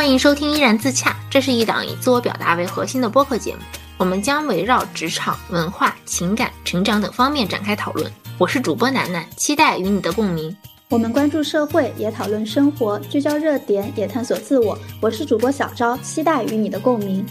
欢迎收听依然自洽，这是一档以自我表达为核心的播客节目，我们将围绕职场、文化、情感、成长等方面展开讨论。我是主播楠楠，期待与你的共鸣。我们关注社会，也讨论生活，聚焦热点，也探索自我。我是主播小昭，期待与你的共鸣。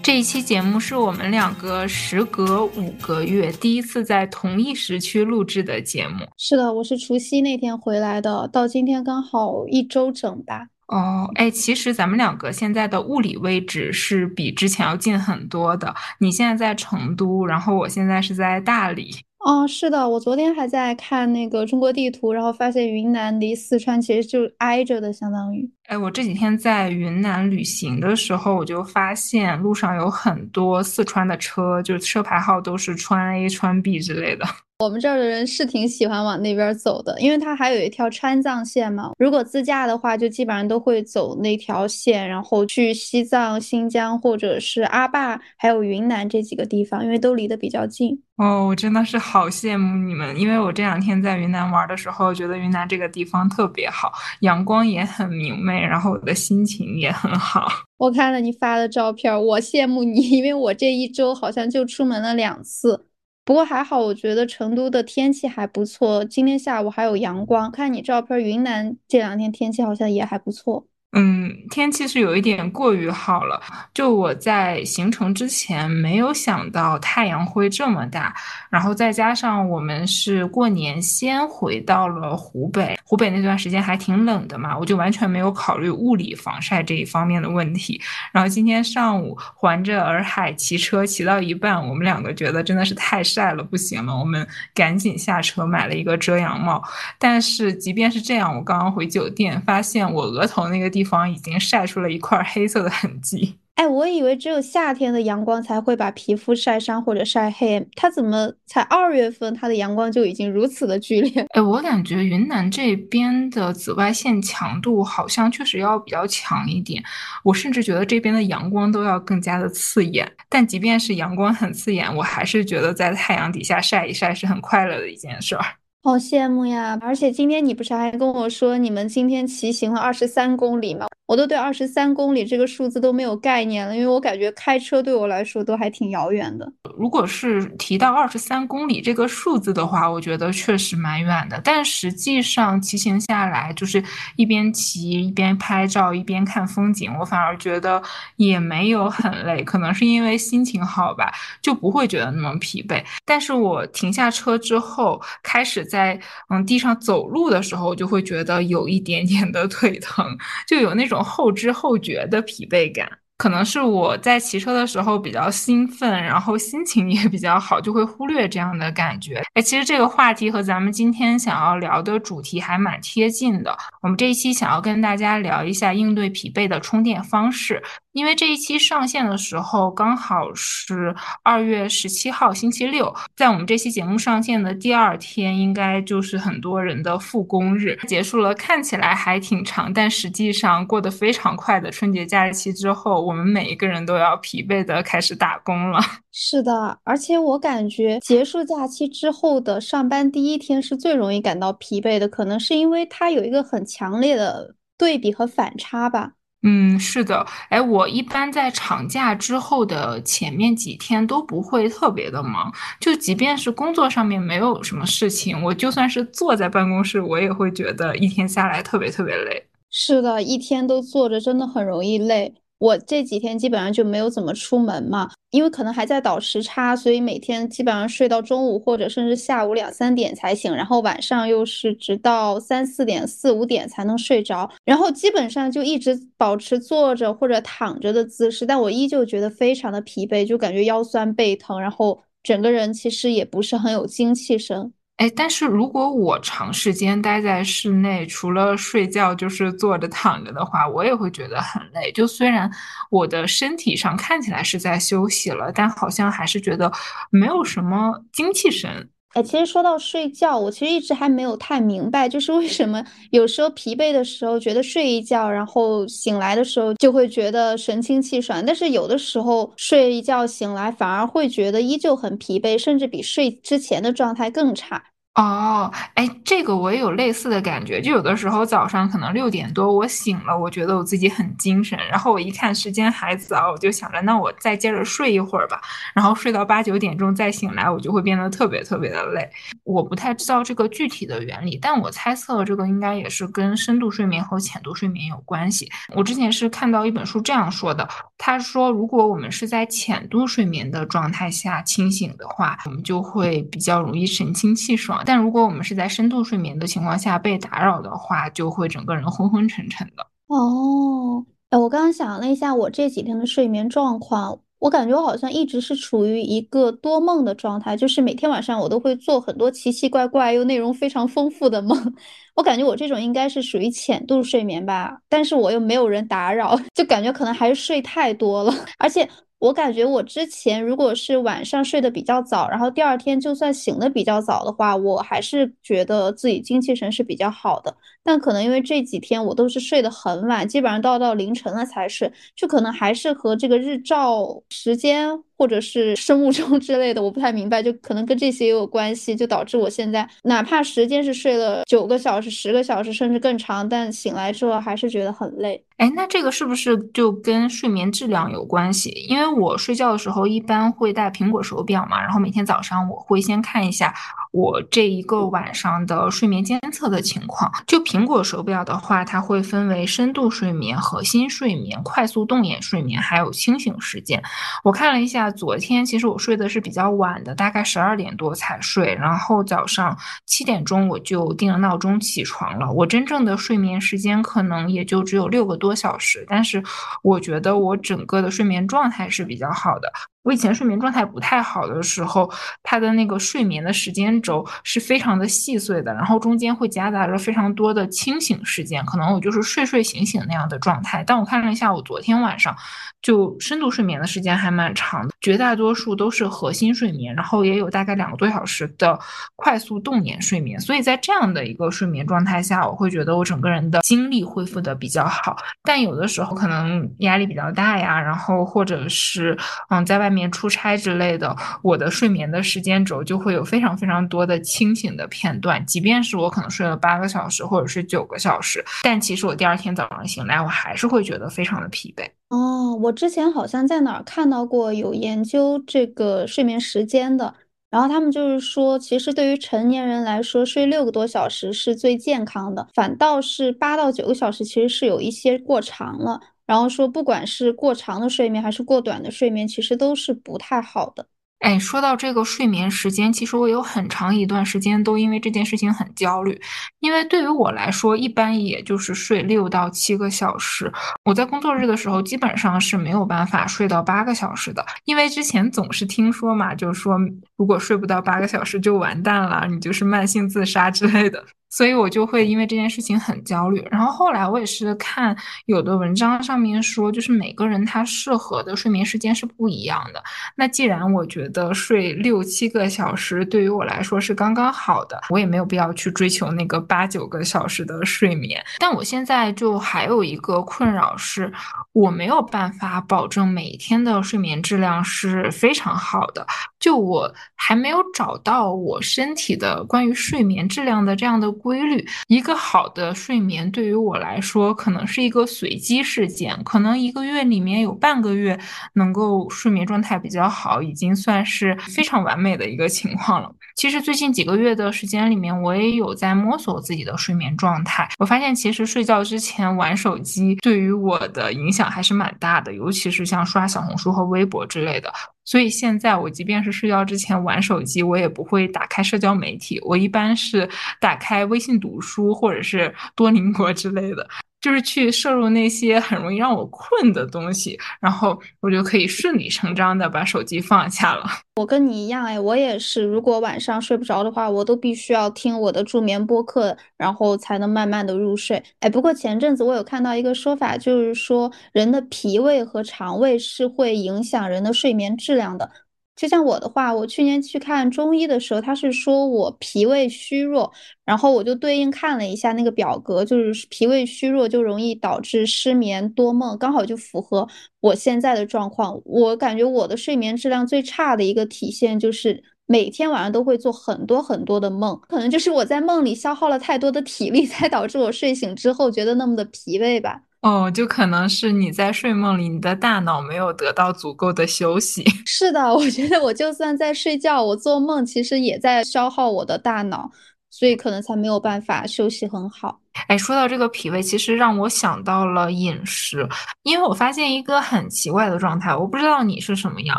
这一期节目是我们两个时隔五个月第一次在同一时区录制的节目。是的，我是除夕那天回来的，到今天刚好一周整吧。哦，哎，其实咱们两个现在的物理位置是比之前要近很多的。你现在在成都，然后我现在是在大理。哦，是的，我昨天还在看那个中国地图，然后发现云南离四川其实就挨着的，相当于。哎，我这几天在云南旅行的时候，我就发现路上有很多四川的车，就车牌号都是川 A、川 B 之类的。我们这儿的人是挺喜欢往那边走的，因为它还有一条川藏线嘛。如果自驾的话，就基本上都会走那条线，然后去西藏、新疆或者是阿坝，还有云南这几个地方，因为都离得比较近。哦，我真的是好羡慕你们，因为我这两天在云南玩的时候，觉得云南这个地方特别好，阳光也很明媚，然后我的心情也很好。我看了你发的照片，我羡慕你，因为我这一周好像就出门了两次。不过还好，我觉得成都的天气还不错，今天下午还有阳光。看你照片，云南这两天天气好像也还不错。嗯，天气是有一点过于好了。就我在行程之前没有想到太阳会这么大，然后再加上我们是过年先回到了湖北，湖北那段时间还挺冷的嘛，我就完全没有考虑物理防晒这一方面的问题。然后今天上午环着洱海骑车，骑到一半，我们两个觉得真的是太晒了，不行了，我们赶紧下车买了一个遮阳帽。但是即便是这样，我刚刚回酒店发现我额头那个地。方已经晒出了一块黑色的痕迹。哎，我以为只有夏天的阳光才会把皮肤晒伤或者晒黑，它怎么才二月份，它的阳光就已经如此的剧烈？哎，我感觉云南这边的紫外线强度好像确实要比较强一点，我甚至觉得这边的阳光都要更加的刺眼。但即便是阳光很刺眼，我还是觉得在太阳底下晒一晒是很快乐的一件事儿。好羡慕呀！而且今天你不是还跟我说你们今天骑行了二十三公里吗？我都对二十三公里这个数字都没有概念了，因为我感觉开车对我来说都还挺遥远的。如果是提到二十三公里这个数字的话，我觉得确实蛮远的。但实际上骑行下来，就是一边骑一边拍照一边看风景，我反而觉得也没有很累。可能是因为心情好吧，就不会觉得那么疲惫。但是我停下车之后，开始在嗯地上走路的时候，就会觉得有一点点的腿疼，就有那种。后知后觉的疲惫感。可能是我在骑车的时候比较兴奋，然后心情也比较好，就会忽略这样的感觉。哎，其实这个话题和咱们今天想要聊的主题还蛮贴近的。我们这一期想要跟大家聊一下应对疲惫的充电方式，因为这一期上线的时候刚好是二月十七号星期六，在我们这期节目上线的第二天，应该就是很多人的复工日结束了，看起来还挺长，但实际上过得非常快的春节假期之后。我们每一个人都要疲惫的开始打工了。是的，而且我感觉结束假期之后的上班第一天是最容易感到疲惫的，可能是因为它有一个很强烈的对比和反差吧。嗯，是的。哎，我一般在长假之后的前面几天都不会特别的忙，就即便是工作上面没有什么事情，我就算是坐在办公室，我也会觉得一天下来特别特别累。是的，一天都坐着真的很容易累。我这几天基本上就没有怎么出门嘛，因为可能还在倒时差，所以每天基本上睡到中午或者甚至下午两三点才醒，然后晚上又是直到三四点、四五点才能睡着，然后基本上就一直保持坐着或者躺着的姿势，但我依旧觉得非常的疲惫，就感觉腰酸背疼，然后整个人其实也不是很有精气神。哎，但是如果我长时间待在室内，除了睡觉就是坐着躺着的话，我也会觉得很累。就虽然我的身体上看起来是在休息了，但好像还是觉得没有什么精气神。哎，其实说到睡觉，我其实一直还没有太明白，就是为什么有时候疲惫的时候觉得睡一觉，然后醒来的时候就会觉得神清气爽，但是有的时候睡一觉醒来反而会觉得依旧很疲惫，甚至比睡之前的状态更差。哦，哎，这个我也有类似的感觉，就有的时候早上可能六点多我醒了，我觉得我自己很精神，然后我一看时间还早，我就想着那我再接着睡一会儿吧，然后睡到八九点钟再醒来，我就会变得特别特别的累。我不太知道这个具体的原理，但我猜测这个应该也是跟深度睡眠和浅度睡眠有关系。我之前是看到一本书这样说的，他说如果我们是在浅度睡眠的状态下清醒的话，我们就会比较容易神清气爽。但如果我们是在深度睡眠的情况下被打扰的话，就会整个人昏昏沉沉的。哦，哎，我刚刚想了一下，我这几天的睡眠状况，我感觉我好像一直是处于一个多梦的状态，就是每天晚上我都会做很多奇奇怪怪又内容非常丰富的梦。我感觉我这种应该是属于浅度睡眠吧，但是我又没有人打扰，就感觉可能还是睡太多了，而且。我感觉我之前如果是晚上睡得比较早，然后第二天就算醒得比较早的话，我还是觉得自己精气神是比较好的。但可能因为这几天我都是睡得很晚，基本上都要到凌晨了才睡，就可能还是和这个日照时间。或者是 生物钟之类的，我不太明白，就可能跟这些也有关系，就导致我现在哪怕时间是睡了九个小时、十个小时，甚至更长，但醒来之后还是觉得很累。哎，那这个是不是就跟睡眠质量有关系？因为我睡觉的时候一般会戴苹果手表嘛，然后每天早上我会先看一下我这一个晚上的睡眠监测的情况。就苹果手表的话，它会分为深度睡眠、核心睡眠、快速动眼睡眠，还有清醒时间。我看了一下。昨天其实我睡的是比较晚的，大概十二点多才睡，然后早上七点钟我就定了闹钟起床了。我真正的睡眠时间可能也就只有六个多小时，但是我觉得我整个的睡眠状态是比较好的。我以前睡眠状态不太好的时候，他的那个睡眠的时间轴是非常的细碎的，然后中间会夹杂着非常多的清醒时间，可能我就是睡睡醒醒那样的状态。但我看了一下，我昨天晚上就深度睡眠的时间还蛮长的，绝大多数都是核心睡眠，然后也有大概两个多小时的快速动眼睡眠。所以在这样的一个睡眠状态下，我会觉得我整个人的精力恢复的比较好。但有的时候可能压力比较大呀，然后或者是嗯在外。面出差之类的，我的睡眠的时间轴就会有非常非常多的清醒的片段，即便是我可能睡了八个小时或者是九个小时，但其实我第二天早上醒来，我还是会觉得非常的疲惫。哦，我之前好像在哪儿看到过有研究这个睡眠时间的，然后他们就是说，其实对于成年人来说，睡六个多小时是最健康的，反倒是八到九个小时其实是有一些过长了。然后说，不管是过长的睡眠还是过短的睡眠，其实都是不太好的。哎，说到这个睡眠时间，其实我有很长一段时间都因为这件事情很焦虑。因为对于我来说，一般也就是睡六到七个小时。我在工作日的时候，基本上是没有办法睡到八个小时的。因为之前总是听说嘛，就是说如果睡不到八个小时就完蛋了，你就是慢性自杀之类的。所以我就会因为这件事情很焦虑。然后后来我也是看有的文章上面说，就是每个人他适合的睡眠时间是不一样的。那既然我觉的睡六七个小时对于我来说是刚刚好的，我也没有必要去追求那个八九个小时的睡眠。但我现在就还有一个困扰是，我没有办法保证每天的睡眠质量是非常好的。就我还没有找到我身体的关于睡眠质量的这样的。规律，一个好的睡眠对于我来说，可能是一个随机事件，可能一个月里面有半个月能够睡眠状态比较好，已经算是非常完美的一个情况了。其实最近几个月的时间里面，我也有在摸索自己的睡眠状态。我发现，其实睡觉之前玩手机对于我的影响还是蛮大的，尤其是像刷小红书和微博之类的。所以现在我即便是睡觉之前玩手机，我也不会打开社交媒体，我一般是打开微信读书或者是多邻国之类的。就是去摄入那些很容易让我困的东西，然后我就可以顺理成章的把手机放下了。我跟你一样，哎，我也是。如果晚上睡不着的话，我都必须要听我的助眠播客，然后才能慢慢的入睡。哎，不过前阵子我有看到一个说法，就是说人的脾胃和肠胃是会影响人的睡眠质量的。就像我的话，我去年去看中医的时候，他是说我脾胃虚弱，然后我就对应看了一下那个表格，就是脾胃虚弱就容易导致失眠多梦，刚好就符合我现在的状况。我感觉我的睡眠质量最差的一个体现就是每天晚上都会做很多很多的梦，可能就是我在梦里消耗了太多的体力，才导致我睡醒之后觉得那么的疲惫吧。哦，就可能是你在睡梦里，你的大脑没有得到足够的休息。是的，我觉得我就算在睡觉，我做梦其实也在消耗我的大脑，所以可能才没有办法休息很好。哎，说到这个脾胃，其实让我想到了饮食，因为我发现一个很奇怪的状态，我不知道你是什么样。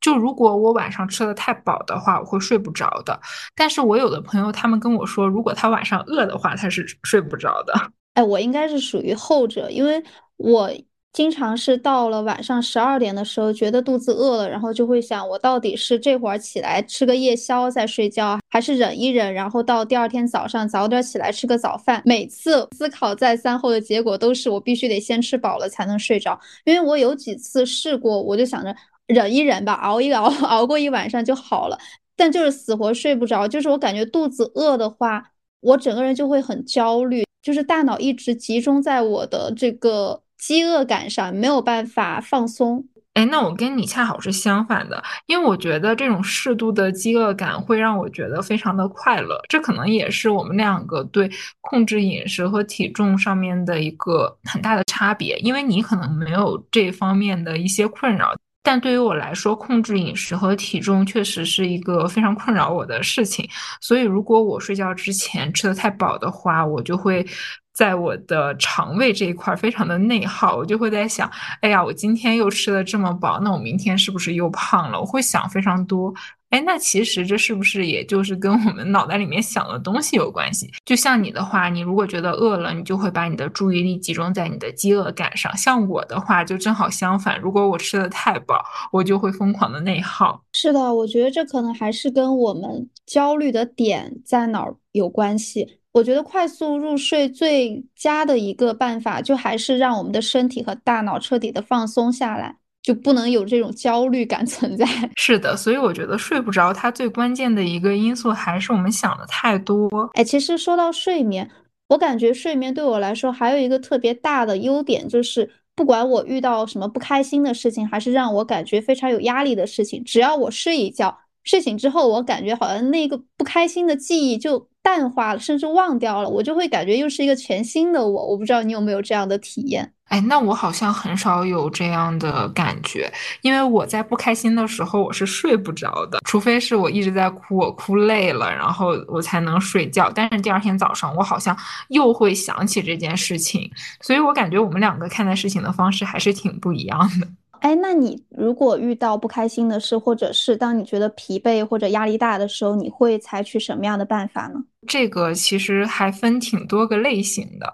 就如果我晚上吃的太饱的话，我会睡不着的。但是我有的朋友他们跟我说，如果他晚上饿的话，他是睡不着的。哎，我应该是属于后者，因为我经常是到了晚上十二点的时候，觉得肚子饿了，然后就会想，我到底是这会儿起来吃个夜宵再睡觉，还是忍一忍，然后到第二天早上早点起来吃个早饭。每次思考再三后的结果都是，我必须得先吃饱了才能睡着。因为我有几次试过，我就想着忍一忍吧，熬一熬，熬过一晚上就好了，但就是死活睡不着。就是我感觉肚子饿的话，我整个人就会很焦虑。就是大脑一直集中在我的这个饥饿感上，没有办法放松。哎，那我跟你恰好是相反的，因为我觉得这种适度的饥饿感会让我觉得非常的快乐。这可能也是我们两个对控制饮食和体重上面的一个很大的差别，因为你可能没有这方面的一些困扰。但对于我来说，控制饮食和体重确实是一个非常困扰我的事情。所以，如果我睡觉之前吃的太饱的话，我就会在我的肠胃这一块非常的内耗。我就会在想，哎呀，我今天又吃的这么饱，那我明天是不是又胖了？我会想非常多。哎，那其实这是不是也就是跟我们脑袋里面想的东西有关系？就像你的话，你如果觉得饿了，你就会把你的注意力集中在你的饥饿感上。像我的话，就正好相反，如果我吃的太饱，我就会疯狂的内耗。是的，我觉得这可能还是跟我们焦虑的点在哪儿有关系。我觉得快速入睡最佳的一个办法，就还是让我们的身体和大脑彻底的放松下来。就不能有这种焦虑感存在。是的，所以我觉得睡不着，它最关键的一个因素还是我们想的太多。哎，其实说到睡眠，我感觉睡眠对我来说还有一个特别大的优点，就是不管我遇到什么不开心的事情，还是让我感觉非常有压力的事情，只要我睡一觉，睡醒之后，我感觉好像那个不开心的记忆就淡化了，甚至忘掉了，我就会感觉又是一个全新的我。我不知道你有没有这样的体验。哎，那我好像很少有这样的感觉，因为我在不开心的时候我是睡不着的，除非是我一直在哭，我哭累了，然后我才能睡觉。但是第二天早上我好像又会想起这件事情，所以我感觉我们两个看待事情的方式还是挺不一样的。哎，那你如果遇到不开心的事，或者是当你觉得疲惫或者压力大的时候，你会采取什么样的办法呢？这个其实还分挺多个类型的。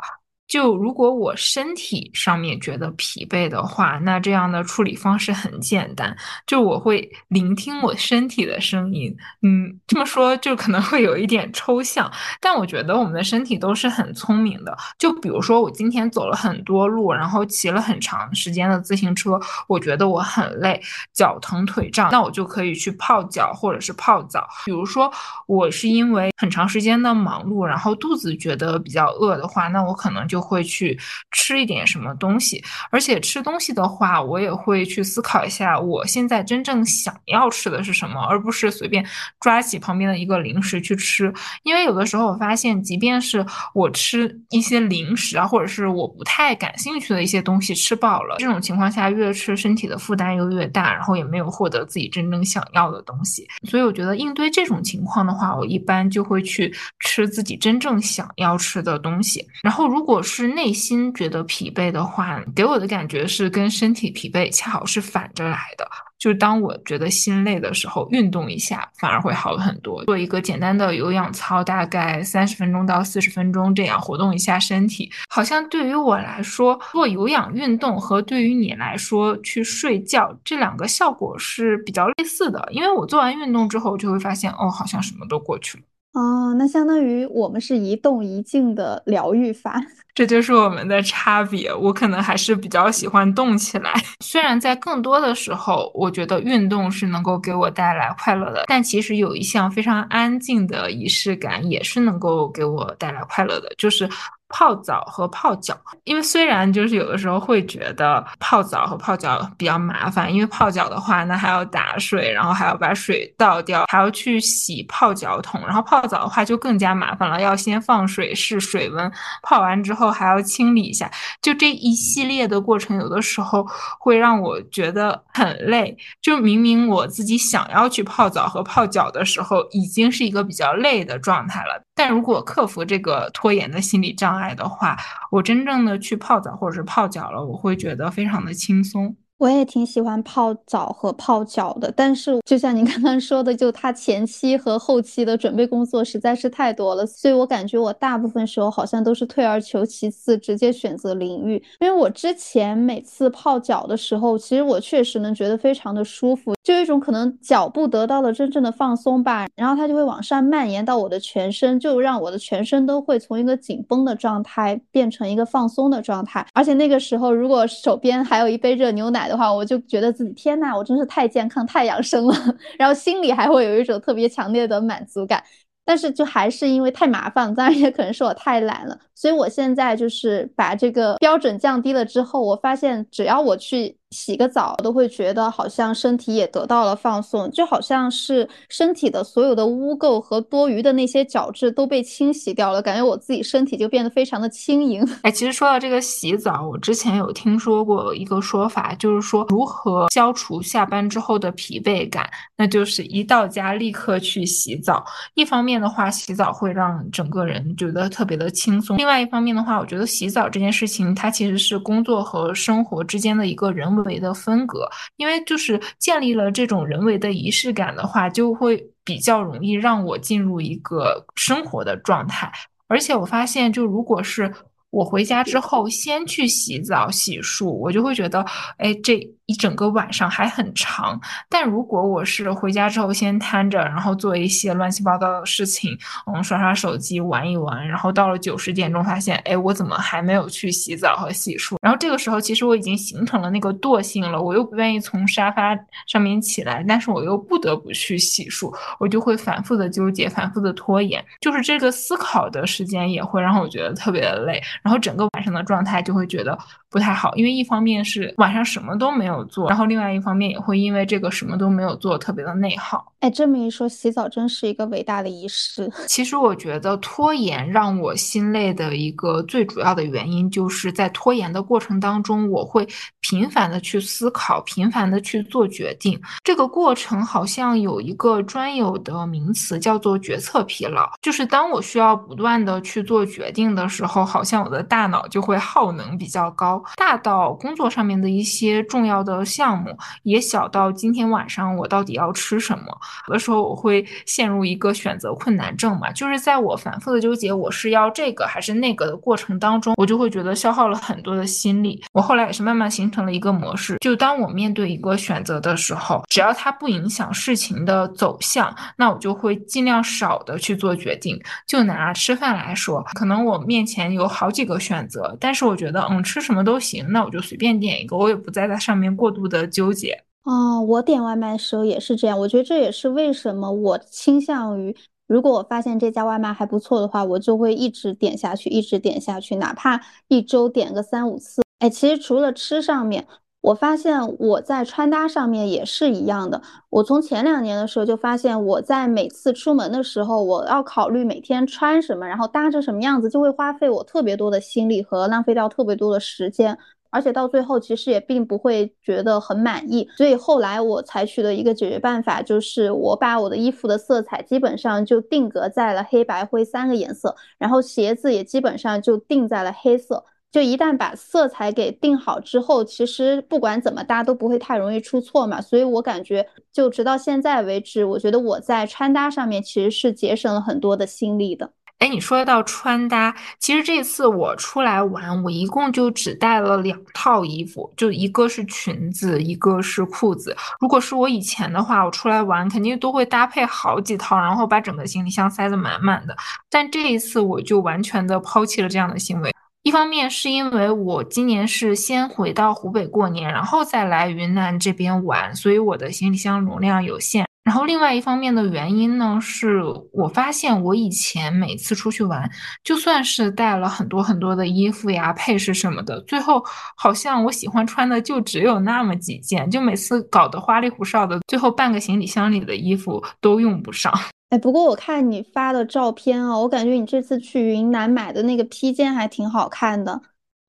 就如果我身体上面觉得疲惫的话，那这样的处理方式很简单，就我会聆听我身体的声音。嗯，这么说就可能会有一点抽象，但我觉得我们的身体都是很聪明的。就比如说我今天走了很多路，然后骑了很长时间的自行车，我觉得我很累，脚疼腿胀，那我就可以去泡脚或者是泡澡。比如说我是因为很长时间的忙碌，然后肚子觉得比较饿的话，那我可能就。会去吃一点什么东西，而且吃东西的话，我也会去思考一下，我现在真正想要吃的是什么，而不是随便抓起旁边的一个零食去吃。因为有的时候我发现，即便是我吃一些零食啊，或者是我不太感兴趣的一些东西，吃饱了，这种情况下越吃身体的负担又越大，然后也没有获得自己真正想要的东西。所以我觉得应对这种情况的话，我一般就会去吃自己真正想要吃的东西。然后如果是是内心觉得疲惫的话，给我的感觉是跟身体疲惫恰好是反着来的。就是当我觉得心累的时候，运动一下反而会好很多。做一个简单的有氧操，大概三十分钟到四十分钟，这样活动一下身体。好像对于我来说，做有氧运动和对于你来说去睡觉，这两个效果是比较类似的。因为我做完运动之后，就会发现哦，好像什么都过去了。哦，那相当于我们是一动一静的疗愈法。这就是我们的差别。我可能还是比较喜欢动起来，虽然在更多的时候，我觉得运动是能够给我带来快乐的，但其实有一项非常安静的仪式感也是能够给我带来快乐的，就是泡澡和泡脚。因为虽然就是有的时候会觉得泡澡和泡脚比较麻烦，因为泡脚的话，那还要打水，然后还要把水倒掉，还要去洗泡脚桶，然后泡澡的话就更加麻烦了，要先放水试水温，泡完之后还要清理一下，就这一系列的过程，有的时候会让我觉得很累。就明明我自己想要去泡澡和泡脚的时候，已经是一个比较累的状态了。但如果克服这个拖延的心理障碍爱的话，我真正的去泡澡或者是泡脚了，我会觉得非常的轻松。我也挺喜欢泡澡和泡脚的，但是就像您刚刚说的，就它前期和后期的准备工作实在是太多了，所以我感觉我大部分时候好像都是退而求其次，直接选择淋浴。因为我之前每次泡脚的时候，其实我确实能觉得非常的舒服，就有一种可能脚部得到了真正的放松吧，然后它就会往上蔓延到我的全身，就让我的全身都会从一个紧绷的状态变成一个放松的状态。而且那个时候，如果手边还有一杯热牛奶，的话，我就觉得自己天呐，我真是太健康、太养生了，然后心里还会有一种特别强烈的满足感。但是就还是因为太麻烦，当然也可能是我太懒了，所以我现在就是把这个标准降低了之后，我发现只要我去。洗个澡都会觉得好像身体也得到了放松，就好像是身体的所有的污垢和多余的那些角质都被清洗掉了，感觉我自己身体就变得非常的轻盈。哎，其实说到这个洗澡，我之前有听说过一个说法，就是说如何消除下班之后的疲惫感，那就是一到家立刻去洗澡。一方面的话，洗澡会让整个人觉得特别的轻松；另外一方面的话，我觉得洗澡这件事情，它其实是工作和生活之间的一个人文。为的分隔，因为就是建立了这种人为的仪式感的话，就会比较容易让我进入一个生活的状态。而且我发现，就如果是我回家之后先去洗澡洗漱，我就会觉得，哎，这。一整个晚上还很长，但如果我是回家之后先瘫着，然后做一些乱七八糟的事情，嗯，刷刷手机，玩一玩，然后到了九十点钟发现，哎，我怎么还没有去洗澡和洗漱？然后这个时候其实我已经形成了那个惰性了，我又不愿意从沙发上面起来，但是我又不得不去洗漱，我就会反复的纠结，反复的拖延，就是这个思考的时间也会让我觉得特别的累，然后整个晚上的状态就会觉得不太好，因为一方面是晚上什么都没有。做，然后另外一方面也会因为这个什么都没有做，特别的内耗。哎，这么一说，洗澡真是一个伟大的仪式。其实我觉得拖延让我心累的一个最主要的原因，就是在拖延的过程当中，我会频繁的去思考，频繁的去做决定。这个过程好像有一个专有的名词，叫做决策疲劳。就是当我需要不断的去做决定的时候，好像我我的大脑就会耗能比较高，大到工作上面的一些重要。的项目也小到今天晚上我到底要吃什么？有的时候我会陷入一个选择困难症嘛，就是在我反复的纠结我是要这个还是那个的过程当中，我就会觉得消耗了很多的心力。我后来也是慢慢形成了一个模式，就当我面对一个选择的时候，只要它不影响事情的走向，那我就会尽量少的去做决定。就拿吃饭来说，可能我面前有好几这个选择，但是我觉得嗯吃什么都行，那我就随便点一个，我也不再在上面。过度的纠结哦，我点外卖的时候也是这样。我觉得这也是为什么我倾向于，如果我发现这家外卖还不错的话，我就会一直点下去，一直点下去，哪怕一周点个三五次。哎，其实除了吃上面，我发现我在穿搭上面也是一样的。我从前两年的时候就发现，我在每次出门的时候，我要考虑每天穿什么，然后搭成什么样子，就会花费我特别多的心力和浪费掉特别多的时间。而且到最后，其实也并不会觉得很满意，所以后来我采取的一个解决办法就是，我把我的衣服的色彩基本上就定格在了黑白灰三个颜色，然后鞋子也基本上就定在了黑色。就一旦把色彩给定好之后，其实不管怎么搭都不会太容易出错嘛。所以我感觉，就直到现在为止，我觉得我在穿搭上面其实是节省了很多的心力的。哎，你说到穿搭，其实这次我出来玩，我一共就只带了两套衣服，就一个是裙子，一个是裤子。如果是我以前的话，我出来玩肯定都会搭配好几套，然后把整个行李箱塞得满满的。但这一次我就完全的抛弃了这样的行为。一方面是因为我今年是先回到湖北过年，然后再来云南这边玩，所以我的行李箱容量有限。然后另外一方面的原因呢，是我发现我以前每次出去玩，就算是带了很多很多的衣服呀、配饰什么的，最后好像我喜欢穿的就只有那么几件，就每次搞得花里胡哨的，最后半个行李箱里的衣服都用不上。哎，不过我看你发的照片啊，我感觉你这次去云南买的那个披肩还挺好看的。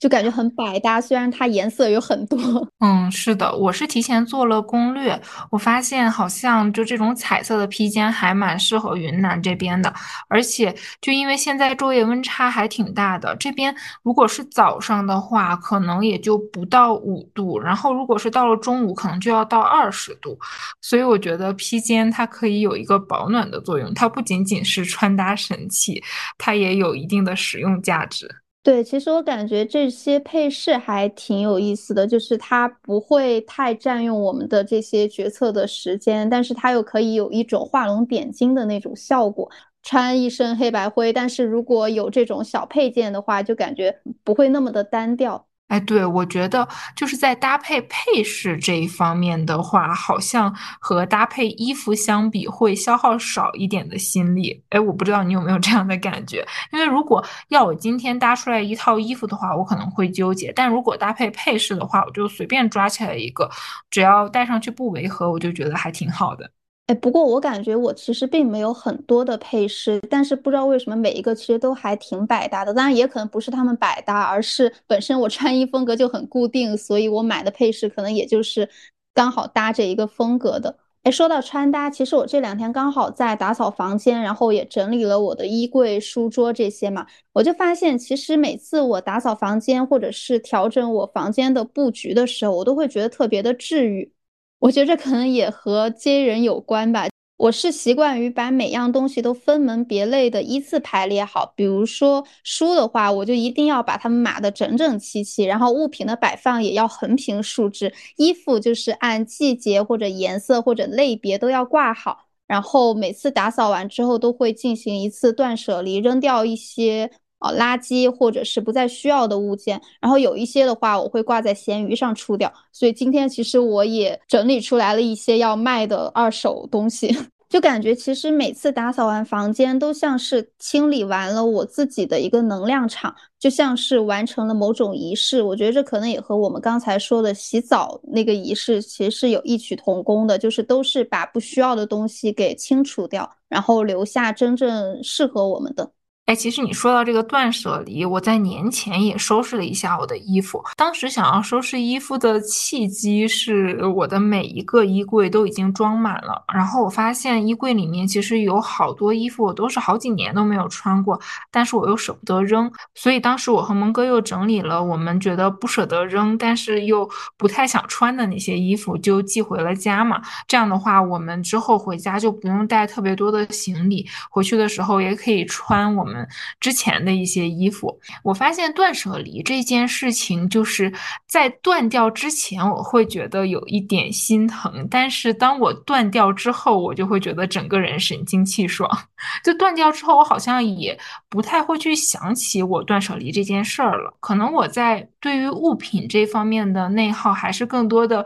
就感觉很百搭，虽然它颜色有很多。嗯，是的，我是提前做了攻略，我发现好像就这种彩色的披肩还蛮适合云南这边的，而且就因为现在昼夜温差还挺大的，这边如果是早上的话，可能也就不到五度，然后如果是到了中午，可能就要到二十度，所以我觉得披肩它可以有一个保暖的作用，它不仅仅是穿搭神器，它也有一定的实用价值。对，其实我感觉这些配饰还挺有意思的，就是它不会太占用我们的这些决策的时间，但是它又可以有一种画龙点睛的那种效果。穿一身黑白灰，但是如果有这种小配件的话，就感觉不会那么的单调。哎，对，我觉得就是在搭配配饰这一方面的话，好像和搭配衣服相比会消耗少一点的心力。哎，我不知道你有没有这样的感觉？因为如果要我今天搭出来一套衣服的话，我可能会纠结；但如果搭配配饰的话，我就随便抓起来一个，只要戴上去不违和，我就觉得还挺好的。哎，不过我感觉我其实并没有很多的配饰，但是不知道为什么每一个其实都还挺百搭的。当然也可能不是他们百搭，而是本身我穿衣风格就很固定，所以我买的配饰可能也就是刚好搭这一个风格的。哎，说到穿搭，其实我这两天刚好在打扫房间，然后也整理了我的衣柜、书桌这些嘛，我就发现其实每次我打扫房间或者是调整我房间的布局的时候，我都会觉得特别的治愈。我觉得可能也和接人有关吧。我是习惯于把每样东西都分门别类的依次排列好。比如说书的话，我就一定要把它们码的整整齐齐，然后物品的摆放也要横平竖直。衣服就是按季节或者颜色或者类别都要挂好。然后每次打扫完之后，都会进行一次断舍离，扔掉一些。哦，垃圾或者是不再需要的物件，然后有一些的话，我会挂在闲鱼上出掉。所以今天其实我也整理出来了一些要卖的二手东西，就感觉其实每次打扫完房间，都像是清理完了我自己的一个能量场，就像是完成了某种仪式。我觉得这可能也和我们刚才说的洗澡那个仪式其实是有异曲同工的，就是都是把不需要的东西给清除掉，然后留下真正适合我们的。哎，其实你说到这个断舍离，我在年前也收拾了一下我的衣服。当时想要收拾衣服的契机是，我的每一个衣柜都已经装满了，然后我发现衣柜里面其实有好多衣服，我都是好几年都没有穿过，但是我又舍不得扔。所以当时我和蒙哥又整理了我们觉得不舍得扔，但是又不太想穿的那些衣服，就寄回了家嘛。这样的话，我们之后回家就不用带特别多的行李，回去的时候也可以穿我们。之前的一些衣服，我发现断舍离这件事情，就是在断掉之前，我会觉得有一点心疼，但是当我断掉之后，我就会觉得整个人神清气爽。就断掉之后，我好像也不太会去想起我断舍离这件事儿了。可能我在对于物品这方面的内耗，还是更多的。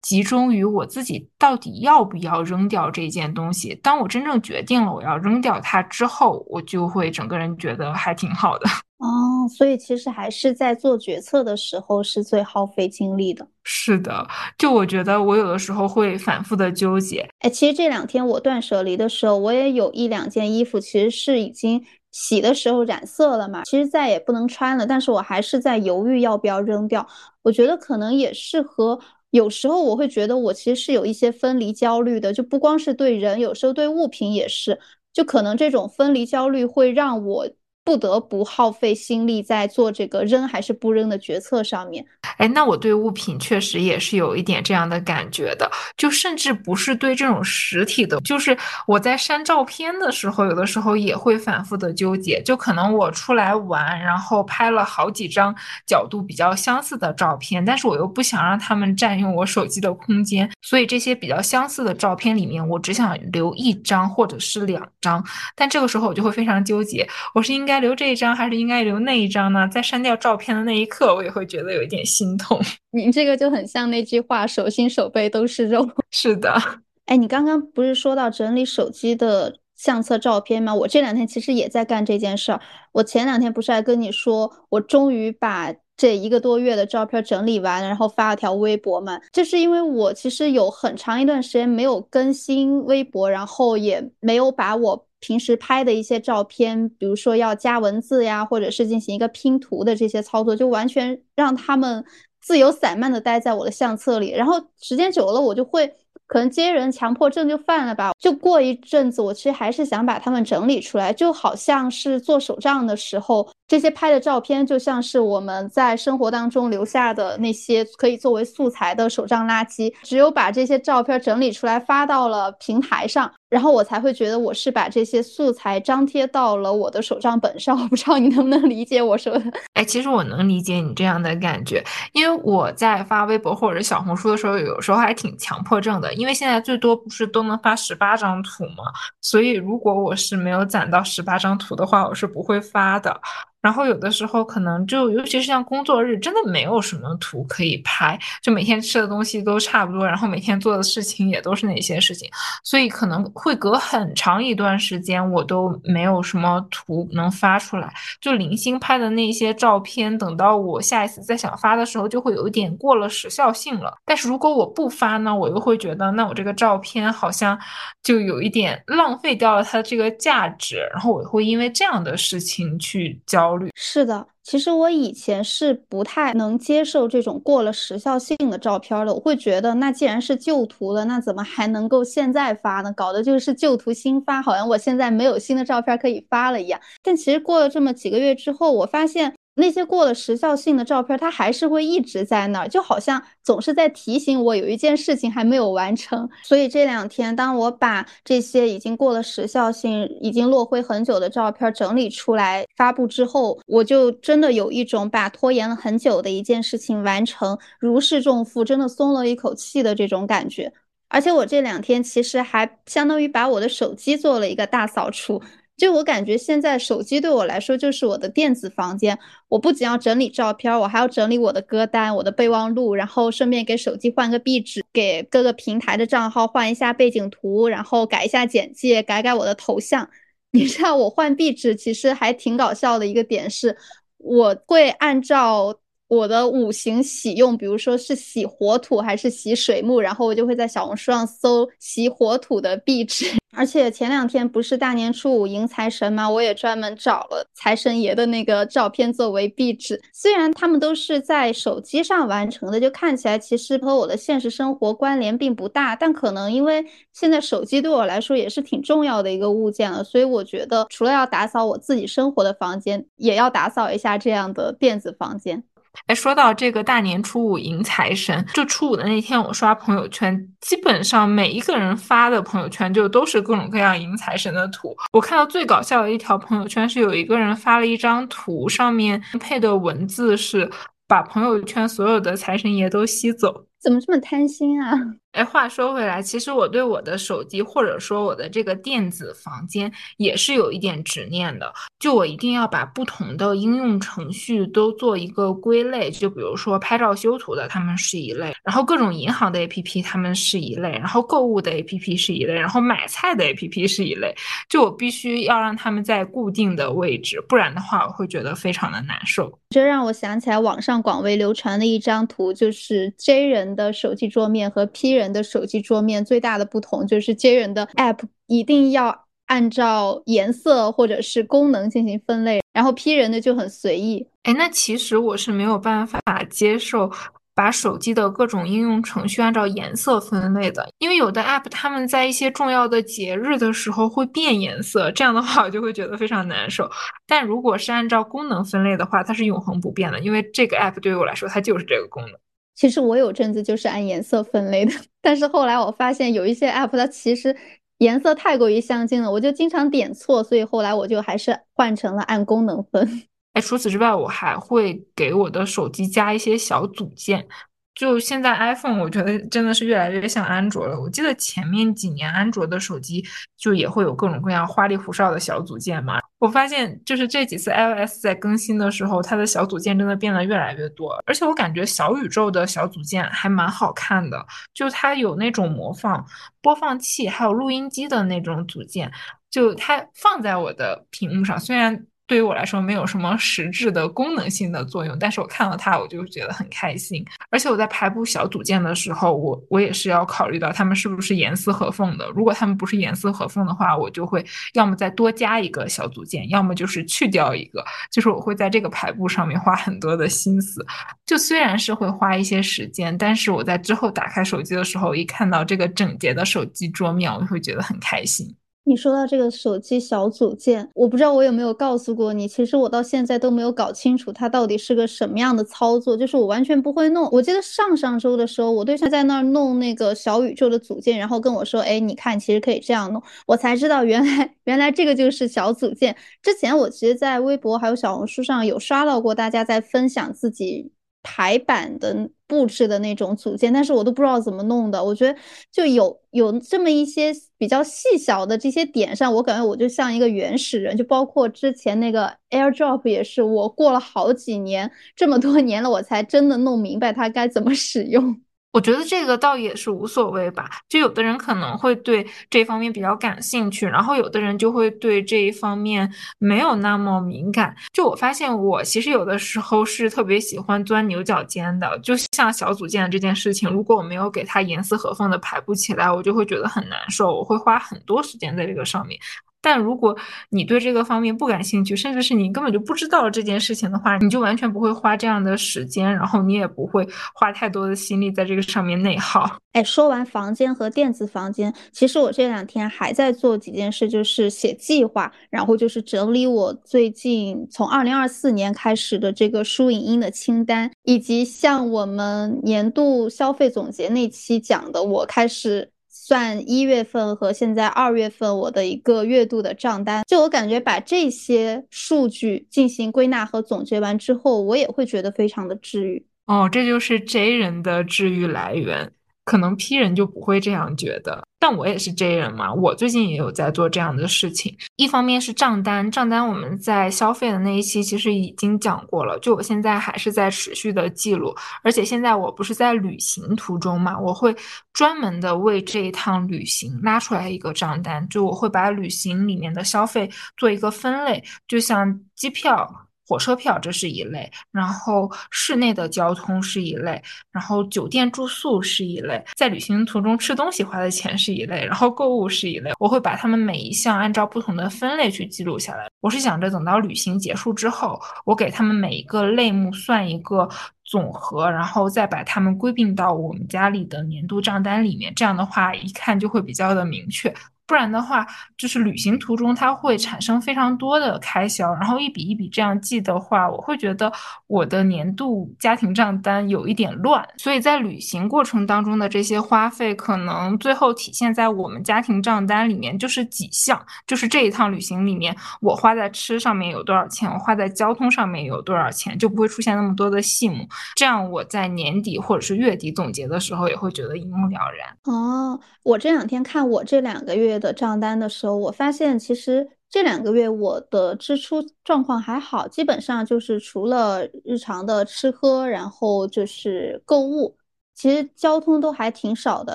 集中于我自己到底要不要扔掉这件东西。当我真正决定了我要扔掉它之后，我就会整个人觉得还挺好的。哦，所以其实还是在做决策的时候是最耗费精力的。是的，就我觉得我有的时候会反复的纠结。哎，其实这两天我断舍离的时候，我也有一两件衣服其实是已经洗的时候染色了嘛，其实再也不能穿了，但是我还是在犹豫要不要扔掉。我觉得可能也是和。有时候我会觉得我其实是有一些分离焦虑的，就不光是对人，有时候对物品也是，就可能这种分离焦虑会让我。不得不耗费心力在做这个扔还是不扔的决策上面。哎，那我对物品确实也是有一点这样的感觉的，就甚至不是对这种实体的，就是我在删照片的时候，有的时候也会反复的纠结。就可能我出来玩，然后拍了好几张角度比较相似的照片，但是我又不想让他们占用我手机的空间，所以这些比较相似的照片里面，我只想留一张或者是两张。但这个时候我就会非常纠结，我是应该。留这一张还是应该留那一张呢？在删掉照片的那一刻，我也会觉得有一点心痛。你这个就很像那句话：“手心手背都是肉。”是的。哎，你刚刚不是说到整理手机的相册照片吗？我这两天其实也在干这件事儿。我前两天不是还跟你说，我终于把这一个多月的照片整理完，然后发了条微博嘛。就是因为我其实有很长一段时间没有更新微博，然后也没有把我平时拍的一些照片，比如说要加文字呀，或者是进行一个拼图的这些操作，就完全让他们自由散漫的待在我的相册里。然后时间久了，我就会。可能接人强迫症就犯了吧，就过一阵子，我其实还是想把它们整理出来，就好像是做手账的时候，这些拍的照片就像是我们在生活当中留下的那些可以作为素材的手账垃圾，只有把这些照片整理出来发到了平台上。然后我才会觉得我是把这些素材张贴到了我的手账本上，我 不知道你能不能理解我说的。哎，其实我能理解你这样的感觉，因为我在发微博或者小红书的时候，有时候还挺强迫症的，因为现在最多不是都能发十八张图吗？所以如果我是没有攒到十八张图的话，我是不会发的。然后有的时候可能就，尤其是像工作日，真的没有什么图可以拍，就每天吃的东西都差不多，然后每天做的事情也都是那些事情，所以可能会隔很长一段时间，我都没有什么图能发出来。就零星拍的那些照片，等到我下一次再想发的时候，就会有一点过了时效性了。但是如果我不发呢，我又会觉得，那我这个照片好像就有一点浪费掉了它的这个价值，然后我会因为这样的事情去焦。是的，其实我以前是不太能接受这种过了时效性的照片的。我会觉得，那既然是旧图了，那怎么还能够现在发呢？搞的就是旧图新发，好像我现在没有新的照片可以发了一样。但其实过了这么几个月之后，我发现。那些过了时效性的照片，它还是会一直在那儿，就好像总是在提醒我有一件事情还没有完成。所以这两天，当我把这些已经过了时效性、已经落灰很久的照片整理出来发布之后，我就真的有一种把拖延了很久的一件事情完成，如释重负，真的松了一口气的这种感觉。而且我这两天其实还相当于把我的手机做了一个大扫除。就我感觉，现在手机对我来说就是我的电子房间。我不仅要整理照片，我还要整理我的歌单、我的备忘录，然后顺便给手机换个壁纸，给各个平台的账号换一下背景图，然后改一下简介，改改我的头像。你知道，我换壁纸其实还挺搞笑的一个点是，我会按照我的五行喜用，比如说是喜火土还是喜水木，然后我就会在小红书上搜喜火土的壁纸。而且前两天不是大年初五迎财神吗？我也专门找了财神爷的那个照片作为壁纸。虽然他们都是在手机上完成的，就看起来其实和我的现实生活关联并不大，但可能因为现在手机对我来说也是挺重要的一个物件了，所以我觉得除了要打扫我自己生活的房间，也要打扫一下这样的电子房间。哎，说到这个大年初五迎财神，就初五的那天，我刷朋友圈，基本上每一个人发的朋友圈就都是各种各样迎财神的图。我看到最搞笑的一条朋友圈是有一个人发了一张图，上面配的文字是“把朋友圈所有的财神爷都吸走”。怎么这么贪心啊？哎，话说回来，其实我对我的手机或者说我的这个电子房间也是有一点执念的。就我一定要把不同的应用程序都做一个归类。就比如说拍照修图的，他们是一类；然后各种银行的 APP 他们是一类；然后购物的 APP 是一类；然后买菜的 APP 是一类。就我必须要让他们在固定的位置，不然的话我会觉得非常的难受。这让我想起来网上广为流传的一张图，就是 J 人的手机桌面和 P 人。的手机桌面最大的不同就是接人的 App 一定要按照颜色或者是功能进行分类，然后 P 人的就很随意。哎，那其实我是没有办法接受把手机的各种应用程序按照颜色分类的，因为有的 App 他们在一些重要的节日的时候会变颜色，这样的话我就会觉得非常难受。但如果是按照功能分类的话，它是永恒不变的，因为这个 App 对于我来说它就是这个功能。其实我有阵子就是按颜色分类的，但是后来我发现有一些 app 它其实颜色太过于相近了，我就经常点错，所以后来我就还是换成了按功能分。哎，除此之外，我还会给我的手机加一些小组件。就现在 iPhone，我觉得真的是越来越像安卓了。我记得前面几年安卓的手机就也会有各种各样花里胡哨的小组件嘛。我发现就是这几次 iOS 在更新的时候，它的小组件真的变得越来越多，而且我感觉小宇宙的小组件还蛮好看的，就它有那种模仿播放器还有录音机的那种组件，就它放在我的屏幕上，虽然。对于我来说没有什么实质的功能性的作用，但是我看到它我就觉得很开心。而且我在排布小组件的时候，我我也是要考虑到它们是不是严丝合缝的。如果它们不是严丝合缝的话，我就会要么再多加一个小组件，要么就是去掉一个。就是我会在这个排布上面花很多的心思。就虽然是会花一些时间，但是我在之后打开手机的时候，一看到这个整洁的手机桌面，我就会觉得很开心。你说到这个手机小组件，我不知道我有没有告诉过你，其实我到现在都没有搞清楚它到底是个什么样的操作，就是我完全不会弄。我记得上上周的时候，我对象在那儿弄那个小宇宙的组件，然后跟我说：“哎，你看，其实可以这样弄。”我才知道原来原来这个就是小组件。之前我其实，在微博还有小红书上有刷到过大家在分享自己。排版的布置的那种组件，但是我都不知道怎么弄的。我觉得就有有这么一些比较细小的这些点上，我感觉我就像一个原始人。就包括之前那个 AirDrop 也是，我过了好几年，这么多年了，我才真的弄明白它该怎么使用。我觉得这个倒也是无所谓吧，就有的人可能会对这方面比较感兴趣，然后有的人就会对这一方面没有那么敏感。就我发现，我其实有的时候是特别喜欢钻牛角尖的，就像小组件这件事情，如果我没有给它严丝合缝的排布起来，我就会觉得很难受，我会花很多时间在这个上面。但如果你对这个方面不感兴趣，甚至是你根本就不知道这件事情的话，你就完全不会花这样的时间，然后你也不会花太多的心力在这个上面内耗。哎，说完房间和电子房间，其实我这两天还在做几件事，就是写计划，然后就是整理我最近从二零二四年开始的这个书影音的清单，以及像我们年度消费总结那期讲的，我开始。算一月份和现在二月份我的一个月度的账单，就我感觉把这些数据进行归纳和总结完之后，我也会觉得非常的治愈。哦，这就是 J 人的治愈来源。可能 P 人就不会这样觉得，但我也是 J 人嘛。我最近也有在做这样的事情。一方面是账单，账单我们在消费的那一期其实已经讲过了，就我现在还是在持续的记录。而且现在我不是在旅行途中嘛，我会专门的为这一趟旅行拉出来一个账单，就我会把旅行里面的消费做一个分类，就像机票。火车票这是一类，然后室内的交通是一类，然后酒店住宿是一类，在旅行途中吃东西花的钱是一类，然后购物是一类。我会把它们每一项按照不同的分类去记录下来。我是想着等到旅行结束之后，我给他们每一个类目算一个总和，然后再把它们归并到我们家里的年度账单里面。这样的话，一看就会比较的明确。不然的话，就是旅行途中它会产生非常多的开销，然后一笔一笔这样记的话，我会觉得我的年度家庭账单有一点乱。所以在旅行过程当中的这些花费，可能最后体现在我们家庭账单里面就是几项，就是这一趟旅行里面我花在吃上面有多少钱，我花在交通上面有多少钱，就不会出现那么多的细目。这样我在年底或者是月底总结的时候，也会觉得一目了然。哦，我这两天看我这两个月。的账单的时候，我发现其实这两个月我的支出状况还好，基本上就是除了日常的吃喝，然后就是购物，其实交通都还挺少的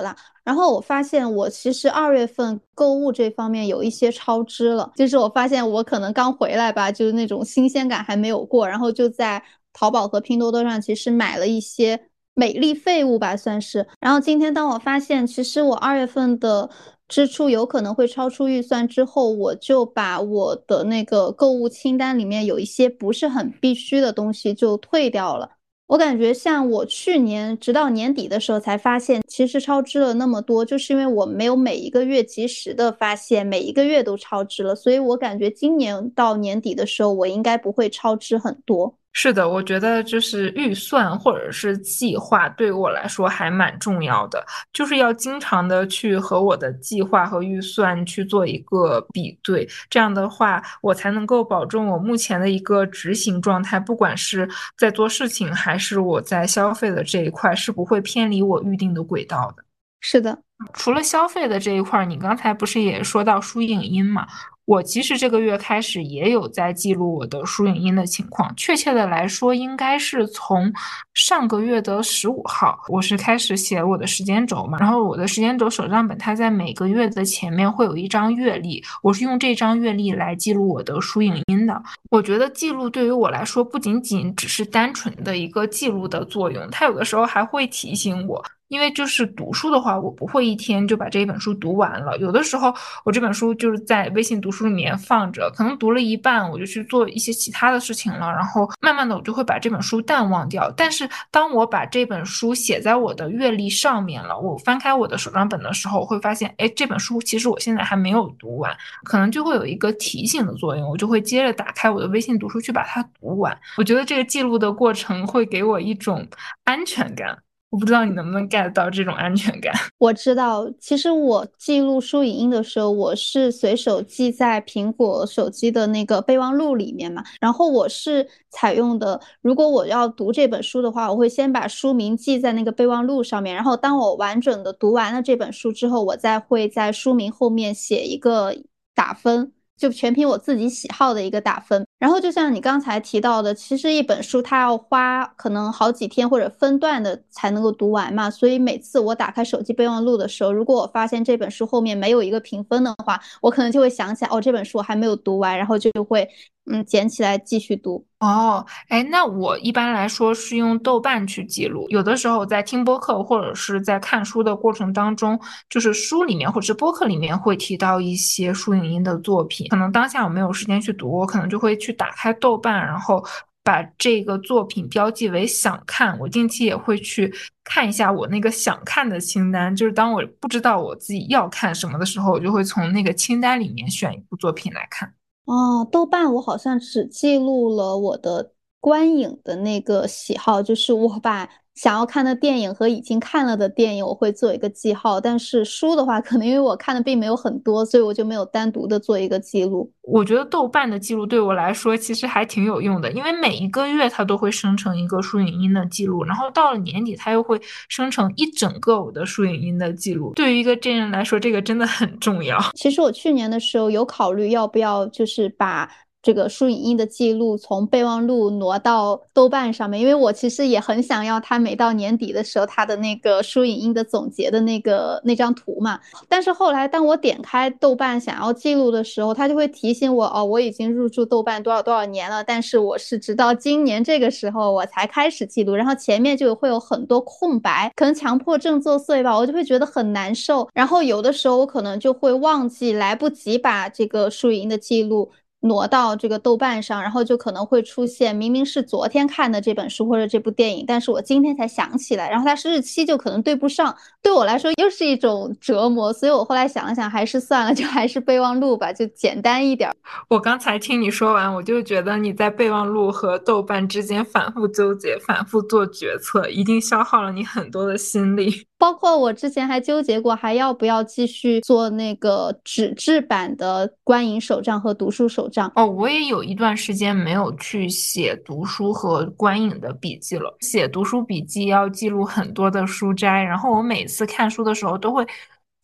啦。然后我发现我其实二月份购物这方面有一些超支了，就是我发现我可能刚回来吧，就是那种新鲜感还没有过，然后就在淘宝和拼多多上其实买了一些美丽废物吧，算是。然后今天当我发现其实我二月份的。支出有可能会超出预算之后，我就把我的那个购物清单里面有一些不是很必须的东西就退掉了。我感觉像我去年直到年底的时候才发现，其实超支了那么多，就是因为我没有每一个月及时的发现每一个月都超支了，所以我感觉今年到年底的时候，我应该不会超支很多。是的，我觉得就是预算或者是计划对我来说还蛮重要的，就是要经常的去和我的计划和预算去做一个比对，这样的话我才能够保证我目前的一个执行状态，不管是在做事情还是我在消费的这一块，是不会偏离我预定的轨道的。是的，除了消费的这一块，你刚才不是也说到输影音嘛？我其实这个月开始也有在记录我的输影音的情况，确切的来说，应该是从上个月的十五号，我是开始写我的时间轴嘛。然后我的时间轴手账本，它在每个月的前面会有一张月历，我是用这张月历来记录我的输影音的。我觉得记录对于我来说，不仅仅只是单纯的一个记录的作用，它有的时候还会提醒我。因为就是读书的话，我不会一天就把这一本书读完了。有的时候，我这本书就是在微信读书里面放着，可能读了一半，我就去做一些其他的事情了。然后慢慢的，我就会把这本书淡忘掉。但是，当我把这本书写在我的阅历上面了，我翻开我的手账本的时候，我会发现，哎，这本书其实我现在还没有读完，可能就会有一个提醒的作用，我就会接着打开我的微信读书去把它读完。我觉得这个记录的过程会给我一种安全感。我不知道你能不能 get 到这种安全感。我知道，其实我记录书影音的时候，我是随手记在苹果手机的那个备忘录里面嘛。然后我是采用的，如果我要读这本书的话，我会先把书名记在那个备忘录上面。然后当我完整的读完了这本书之后，我再会在书名后面写一个打分。就全凭我自己喜好的一个打分，然后就像你刚才提到的，其实一本书它要花可能好几天或者分段的才能够读完嘛，所以每次我打开手机备忘录的时候，如果我发现这本书后面没有一个评分的话，我可能就会想起来，哦，这本书我还没有读完，然后就会。嗯，捡起来继续读哦。哎，那我一般来说是用豆瓣去记录。有的时候在听播客或者是在看书的过程当中，就是书里面或者是播客里面会提到一些书影音的作品，可能当下我没有时间去读，我可能就会去打开豆瓣，然后把这个作品标记为想看。我定期也会去看一下我那个想看的清单，就是当我不知道我自己要看什么的时候，我就会从那个清单里面选一部作品来看。哦，豆瓣我好像只记录了我的观影的那个喜好，就是我把。想要看的电影和已经看了的电影，我会做一个记号。但是书的话，可能因为我看的并没有很多，所以我就没有单独的做一个记录。我觉得豆瓣的记录对我来说其实还挺有用的，因为每一个月它都会生成一个书影音的记录，然后到了年底它又会生成一整个我的书影音的记录。对于一个真人来说，这个真的很重要。其实我去年的时候有考虑要不要就是把。这个书影音的记录从备忘录挪到豆瓣上面，因为我其实也很想要它每到年底的时候，它的那个书影音的总结的那个那张图嘛。但是后来当我点开豆瓣想要记录的时候，它就会提醒我哦，我已经入驻豆瓣多少多少年了，但是我是直到今年这个时候我才开始记录，然后前面就会有很多空白，可能强迫症作祟吧，我就会觉得很难受。然后有的时候我可能就会忘记，来不及把这个书影音的记录。挪到这个豆瓣上，然后就可能会出现明明是昨天看的这本书或者这部电影，但是我今天才想起来，然后它是日期就可能对不上，对我来说又是一种折磨，所以我后来想了想，还是算了，就还是备忘录吧，就简单一点。我刚才听你说完，我就觉得你在备忘录和豆瓣之间反复纠结、反复做决策，一定消耗了你很多的心力。包括我之前还纠结过，还要不要继续做那个纸质版的观影手账和读书手账。哦，我也有一段时间没有去写读书和观影的笔记了。写读书笔记要记录很多的书摘，然后我每次看书的时候都会。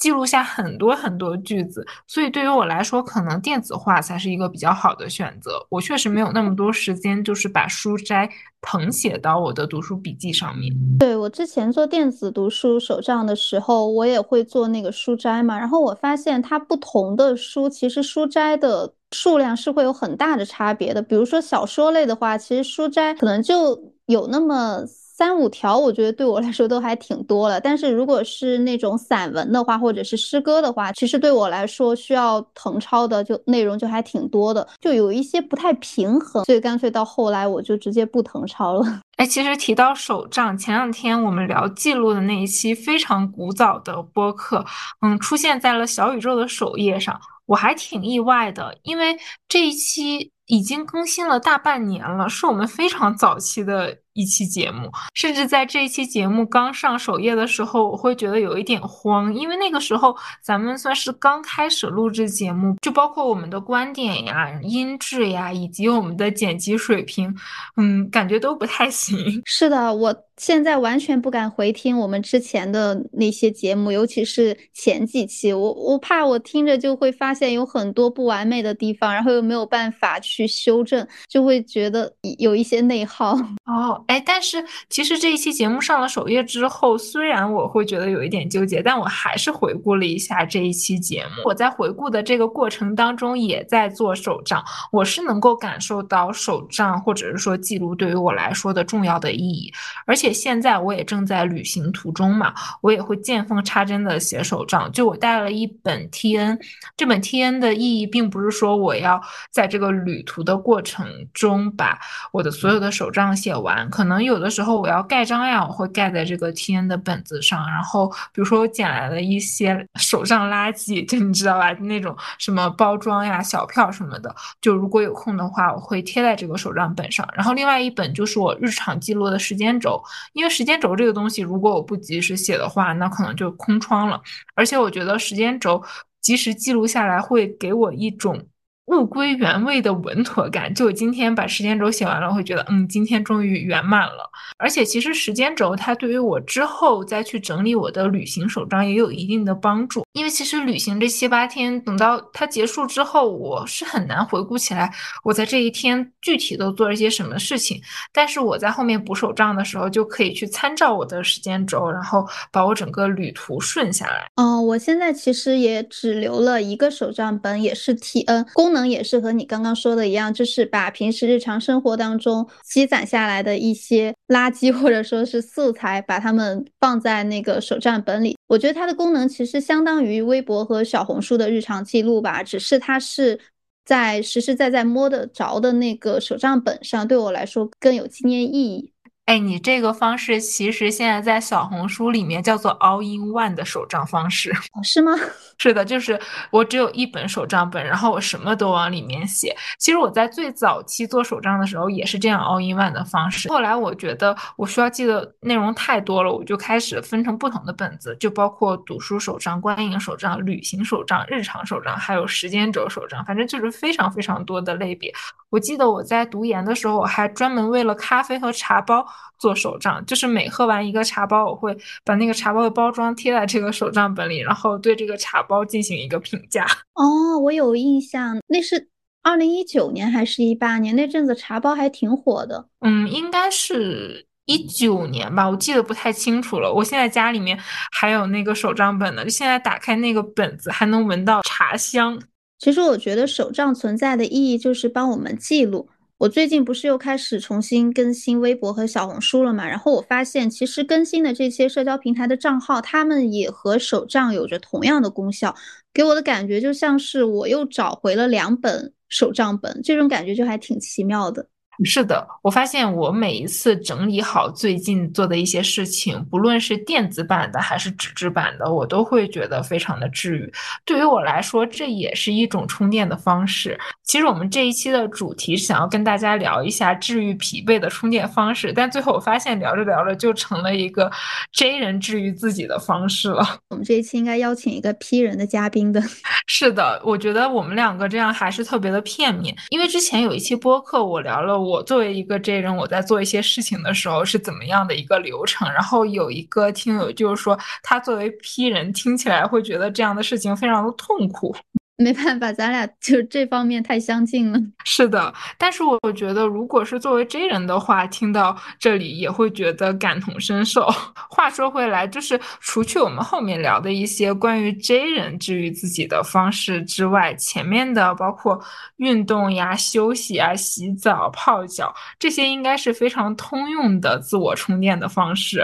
记录下很多很多句子，所以对于我来说，可能电子化才是一个比较好的选择。我确实没有那么多时间，就是把书摘誊写到我的读书笔记上面。对我之前做电子读书手账的时候，我也会做那个书摘嘛。然后我发现它不同的书，其实书摘的数量是会有很大的差别的。比如说小说类的话，其实书摘可能就有那么。三五条，我觉得对我来说都还挺多了。但是如果是那种散文的话，或者是诗歌的话，其实对我来说需要誊抄的就内容就还挺多的，就有一些不太平衡，所以干脆到后来我就直接不誊抄了。哎，其实提到手账，前两天我们聊记录的那一期非常古早的播客，嗯，出现在了小宇宙的首页上，我还挺意外的，因为这一期。已经更新了大半年了，是我们非常早期的。一期节目，甚至在这一期节目刚上首页的时候，我会觉得有一点慌，因为那个时候咱们算是刚开始录制节目，就包括我们的观点呀、音质呀，以及我们的剪辑水平，嗯，感觉都不太行。是的，我现在完全不敢回听我们之前的那些节目，尤其是前几期，我我怕我听着就会发现有很多不完美的地方，然后又没有办法去修正，就会觉得有一些内耗。哦。哎，但是其实这一期节目上了首页之后，虽然我会觉得有一点纠结，但我还是回顾了一下这一期节目。我在回顾的这个过程当中，也在做手账，我是能够感受到手账或者是说记录对于我来说的重要的意义。而且现在我也正在旅行途中嘛，我也会见缝插针的写手账。就我带了一本 T N，这本 T N 的意义并不是说我要在这个旅途的过程中把我的所有的手账写完。可能有的时候我要盖章呀，我会盖在这个 T N 的本子上。然后比如说我捡来了一些手账垃圾，就你知道吧，那种什么包装呀、小票什么的，就如果有空的话，我会贴在这个手账本上。然后另外一本就是我日常记录的时间轴，因为时间轴这个东西，如果我不及时写的话，那可能就空窗了。而且我觉得时间轴及时记录下来，会给我一种。物归原位的稳妥感，就我今天把时间轴写完了，我会觉得，嗯，今天终于圆满了。而且其实时间轴它对于我之后再去整理我的旅行手账也有一定的帮助，因为其实旅行这七八天，等到它结束之后，我是很难回顾起来我在这一天具体都做了些什么事情。但是我在后面补手账的时候，就可以去参照我的时间轴，然后把我整个旅途顺下来。嗯，我现在其实也只留了一个手账本，也是 T N 功能。也是和你刚刚说的一样，就是把平时日常生活当中积攒下来的一些垃圾或者说是素材，把它们放在那个手账本里。我觉得它的功能其实相当于微博和小红书的日常记录吧，只是它是在实实在在摸得着的那个手账本上，对我来说更有纪念意义。哎，你这个方式其实现在在小红书里面叫做 all in one 的手账方式，是吗？是的，就是我只有一本手账本，然后我什么都往里面写。其实我在最早期做手账的时候也是这样 all in one 的方式。后来我觉得我需要记的内容太多了，我就开始分成不同的本子，就包括读书手账、观影手账、旅行手账、日常手账，还有时间轴手账，反正就是非常非常多的类别。我记得我在读研的时候，我还专门为了咖啡和茶包。做手账，就是每喝完一个茶包，我会把那个茶包的包装贴在这个手账本里，然后对这个茶包进行一个评价。哦，我有印象，那是二零一九年还是一八年？那阵子茶包还挺火的。嗯，应该是一九年吧，我记得不太清楚了。我现在家里面还有那个手账本呢，就现在打开那个本子，还能闻到茶香。其实我觉得手账存在的意义就是帮我们记录。我最近不是又开始重新更新微博和小红书了嘛？然后我发现，其实更新的这些社交平台的账号，他们也和手账有着同样的功效，给我的感觉就像是我又找回了两本手账本，这种感觉就还挺奇妙的。是的，我发现我每一次整理好最近做的一些事情，不论是电子版的还是纸质版的，我都会觉得非常的治愈。对于我来说，这也是一种充电的方式。其实我们这一期的主题是想要跟大家聊一下治愈疲惫的充电方式，但最后我发现聊着聊着就成了一个 J 人治愈自己的方式了。我们这一期应该邀请一个 P 人的嘉宾的。是的，我觉得我们两个这样还是特别的片面，因为之前有一期播客我聊了我。我作为一个 J 人，我在做一些事情的时候是怎么样的一个流程？然后有一个听友就是说，他作为 P 人听起来会觉得这样的事情非常的痛苦。没办法，咱俩就这方面太相近了。是的，但是我觉得，如果是作为 J 人的话，听到这里也会觉得感同身受。话说回来，就是除去我们后面聊的一些关于 J 人治愈自己的方式之外，前面的包括运动呀、休息啊、洗澡、泡脚，这些应该是非常通用的自我充电的方式。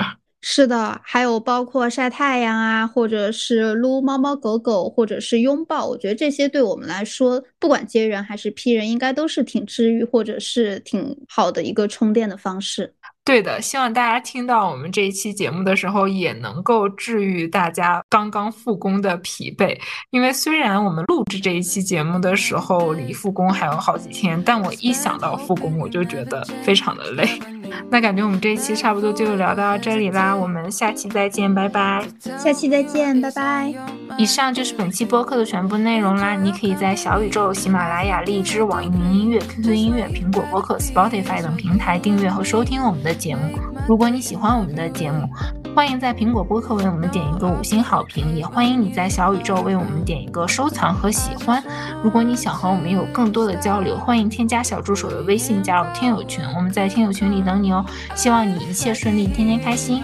是的，还有包括晒太阳啊，或者是撸猫猫狗狗，或者是拥抱，我觉得这些对我们来说，不管接人还是批人，应该都是挺治愈或者是挺好的一个充电的方式。对的，希望大家听到我们这一期节目的时候，也能够治愈大家刚刚复工的疲惫。因为虽然我们录制这一期节目的时候离复工还有好几天，但我一想到复工，我就觉得非常的累。那感觉我们这一期差不多就聊到这里啦，我们下期再见，拜拜。下期再见，拜拜。以上就是本期播客的全部内容啦，你可以在小宇宙、喜马拉雅、荔枝、网易云音乐、QQ 音乐、苹果播客、Spotify 等平台订阅和收听我们的。节目，如果你喜欢我们的节目，欢迎在苹果播客为我们点一个五星好评，也欢迎你在小宇宙为我们点一个收藏和喜欢。如果你想和我们有更多的交流，欢迎添加小助手的微信加入听友群，我们在听友群里等你哦。希望你一切顺利，天天开心。